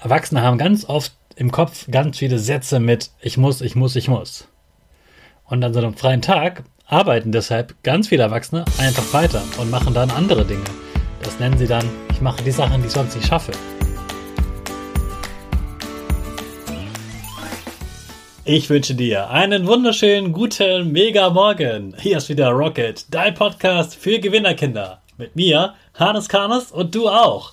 Erwachsene haben ganz oft im Kopf ganz viele Sätze mit ich muss, ich muss, ich muss. Und an so einem freien Tag arbeiten deshalb ganz viele Erwachsene einfach weiter und machen dann andere Dinge. Das nennen sie dann, ich mache die Sachen, die ich sonst nicht schaffe. Ich wünsche dir einen wunderschönen guten Mega Morgen. Hier ist wieder Rocket, dein Podcast für Gewinnerkinder. Mit mir, Hannes Karnes und du auch.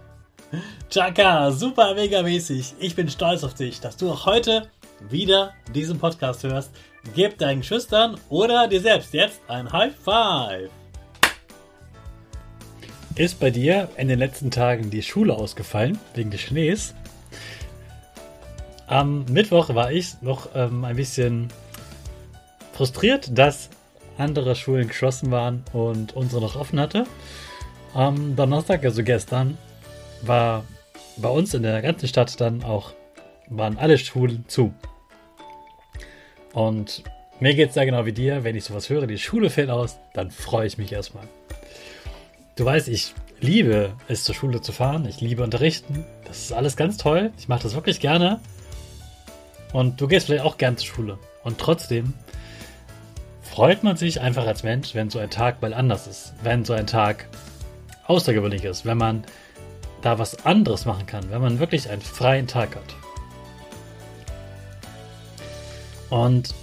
Chaka, super mega mäßig. Ich bin stolz auf dich, dass du auch heute wieder diesen Podcast hörst. Gib deinen Schüchtern oder dir selbst jetzt ein High Five. Ist bei dir in den letzten Tagen die Schule ausgefallen wegen des Schnees? Am Mittwoch war ich noch ähm, ein bisschen frustriert, dass andere Schulen geschlossen waren und unsere noch offen hatte. Am Donnerstag, also gestern, war bei uns in der ganzen Stadt dann auch, waren alle Schulen zu. Und mir geht es da genau wie dir, wenn ich sowas höre, die Schule fällt aus, dann freue ich mich erstmal. Du weißt, ich liebe es zur Schule zu fahren, ich liebe unterrichten, das ist alles ganz toll, ich mache das wirklich gerne. Und du gehst vielleicht auch gern zur Schule. Und trotzdem freut man sich einfach als Mensch, wenn so ein Tag mal anders ist, wenn so ein Tag außergewöhnlich ist, wenn man da was anderes machen kann, wenn man wirklich einen freien Tag hat. Und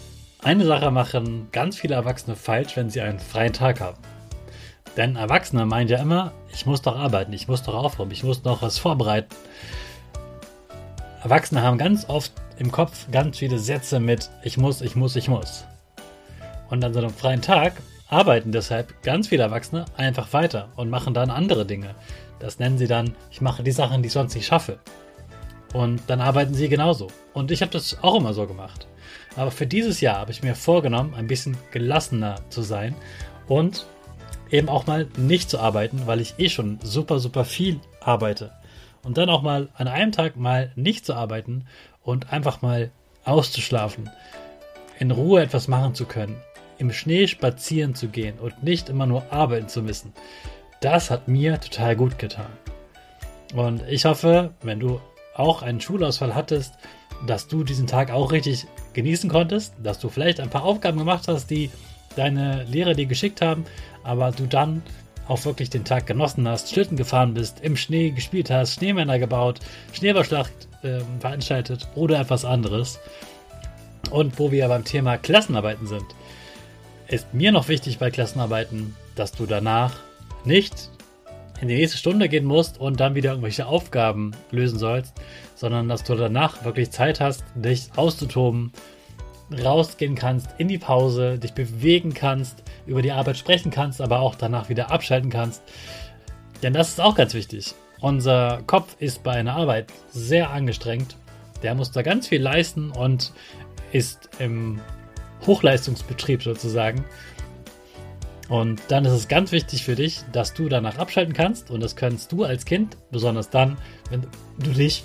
eine Sache machen ganz viele Erwachsene falsch, wenn sie einen freien Tag haben. Denn Erwachsene meinen ja immer, ich muss doch arbeiten, ich muss doch aufräumen, ich muss noch was vorbereiten. Erwachsene haben ganz oft im Kopf ganz viele Sätze mit ich muss, ich muss, ich muss. Und an so einem freien Tag arbeiten deshalb ganz viele Erwachsene einfach weiter und machen dann andere Dinge. Das nennen sie dann, ich mache die Sachen, die ich sonst nicht schaffe. Und dann arbeiten sie genauso. Und ich habe das auch immer so gemacht. Aber für dieses Jahr habe ich mir vorgenommen, ein bisschen gelassener zu sein und eben auch mal nicht zu arbeiten, weil ich eh schon super, super viel arbeite. Und dann auch mal an einem Tag mal nicht zu arbeiten und einfach mal auszuschlafen, in Ruhe etwas machen zu können, im Schnee spazieren zu gehen und nicht immer nur arbeiten zu müssen. Das hat mir total gut getan. Und ich hoffe, wenn du auch einen Schulausfall hattest, dass du diesen Tag auch richtig genießen konntest, dass du vielleicht ein paar Aufgaben gemacht hast, die deine Lehrer dir geschickt haben, aber du dann auch wirklich den Tag genossen hast, Schlitten gefahren bist, im Schnee gespielt hast, Schneemänner gebaut, Schneeballschlacht äh, veranstaltet oder etwas anderes. Und wo wir beim Thema Klassenarbeiten sind, ist mir noch wichtig bei Klassenarbeiten, dass du danach nicht in die nächste Stunde gehen musst und dann wieder irgendwelche Aufgaben lösen sollst, sondern dass du danach wirklich Zeit hast, dich auszutoben, rausgehen kannst in die Pause, dich bewegen kannst, über die Arbeit sprechen kannst, aber auch danach wieder abschalten kannst. Denn das ist auch ganz wichtig. Unser Kopf ist bei einer Arbeit sehr angestrengt. Der muss da ganz viel leisten und ist im Hochleistungsbetrieb sozusagen. Und dann ist es ganz wichtig für dich, dass du danach abschalten kannst. Und das kannst du als Kind, besonders dann, wenn du dich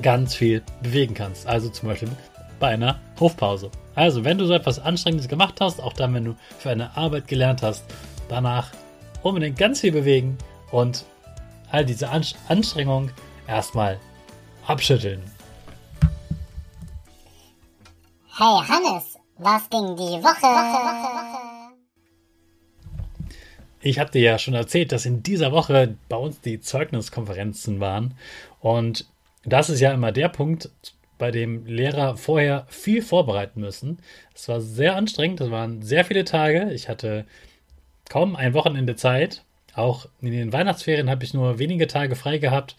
ganz viel bewegen kannst. Also zum Beispiel bei einer Hofpause. Also, wenn du so etwas Anstrengendes gemacht hast, auch dann, wenn du für eine Arbeit gelernt hast, danach unbedingt ganz viel bewegen und all diese Anstrengung erstmal abschütteln. Hey Hannes, was ging die Woche? Ich habe dir ja schon erzählt, dass in dieser Woche bei uns die Zeugniskonferenzen waren. Und das ist ja immer der Punkt, bei dem Lehrer vorher viel vorbereiten müssen. Es war sehr anstrengend, es waren sehr viele Tage. Ich hatte kaum ein Wochenende Zeit. Auch in den Weihnachtsferien habe ich nur wenige Tage frei gehabt.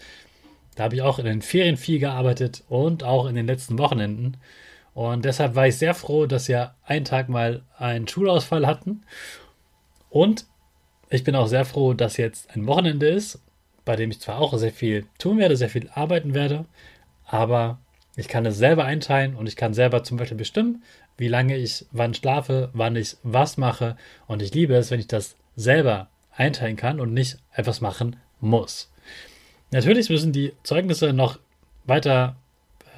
Da habe ich auch in den Ferien viel gearbeitet und auch in den letzten Wochenenden. Und deshalb war ich sehr froh, dass wir einen Tag mal einen Schulausfall hatten. Und ich bin auch sehr froh, dass jetzt ein Wochenende ist, bei dem ich zwar auch sehr viel tun werde, sehr viel arbeiten werde, aber ich kann es selber einteilen und ich kann selber zum Beispiel bestimmen, wie lange ich wann schlafe, wann ich was mache. Und ich liebe es, wenn ich das selber einteilen kann und nicht etwas machen muss. Natürlich müssen die Zeugnisse noch weiter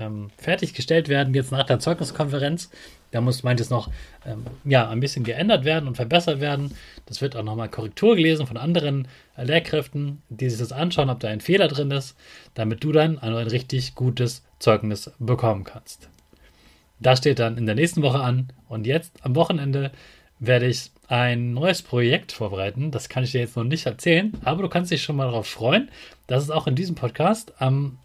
ähm, fertiggestellt werden, jetzt nach der Zeugniskonferenz. Da muss manches noch ähm, ja, ein bisschen geändert werden und verbessert werden. Das wird auch nochmal Korrektur gelesen von anderen äh, Lehrkräften, die sich das anschauen, ob da ein Fehler drin ist, damit du dann ein, ein richtig gutes Zeugnis bekommen kannst. Das steht dann in der nächsten Woche an und jetzt am Wochenende werde ich ein neues Projekt vorbereiten. Das kann ich dir jetzt noch nicht erzählen, aber du kannst dich schon mal darauf freuen, dass es auch in diesem Podcast am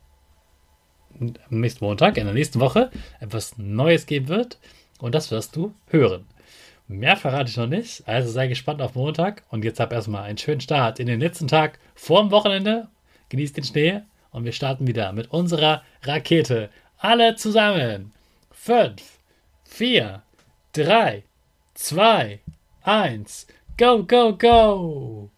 nächsten Montag, in der nächsten Woche, etwas Neues geben wird. Und das wirst du hören. Mehr verrate ich noch nicht, also sei gespannt auf Montag. Und jetzt hab erstmal einen schönen Start in den letzten Tag vor dem Wochenende. Genießt den Schnee und wir starten wieder mit unserer Rakete. Alle zusammen. 5, 4, 3, 2, 1. Go, go, go!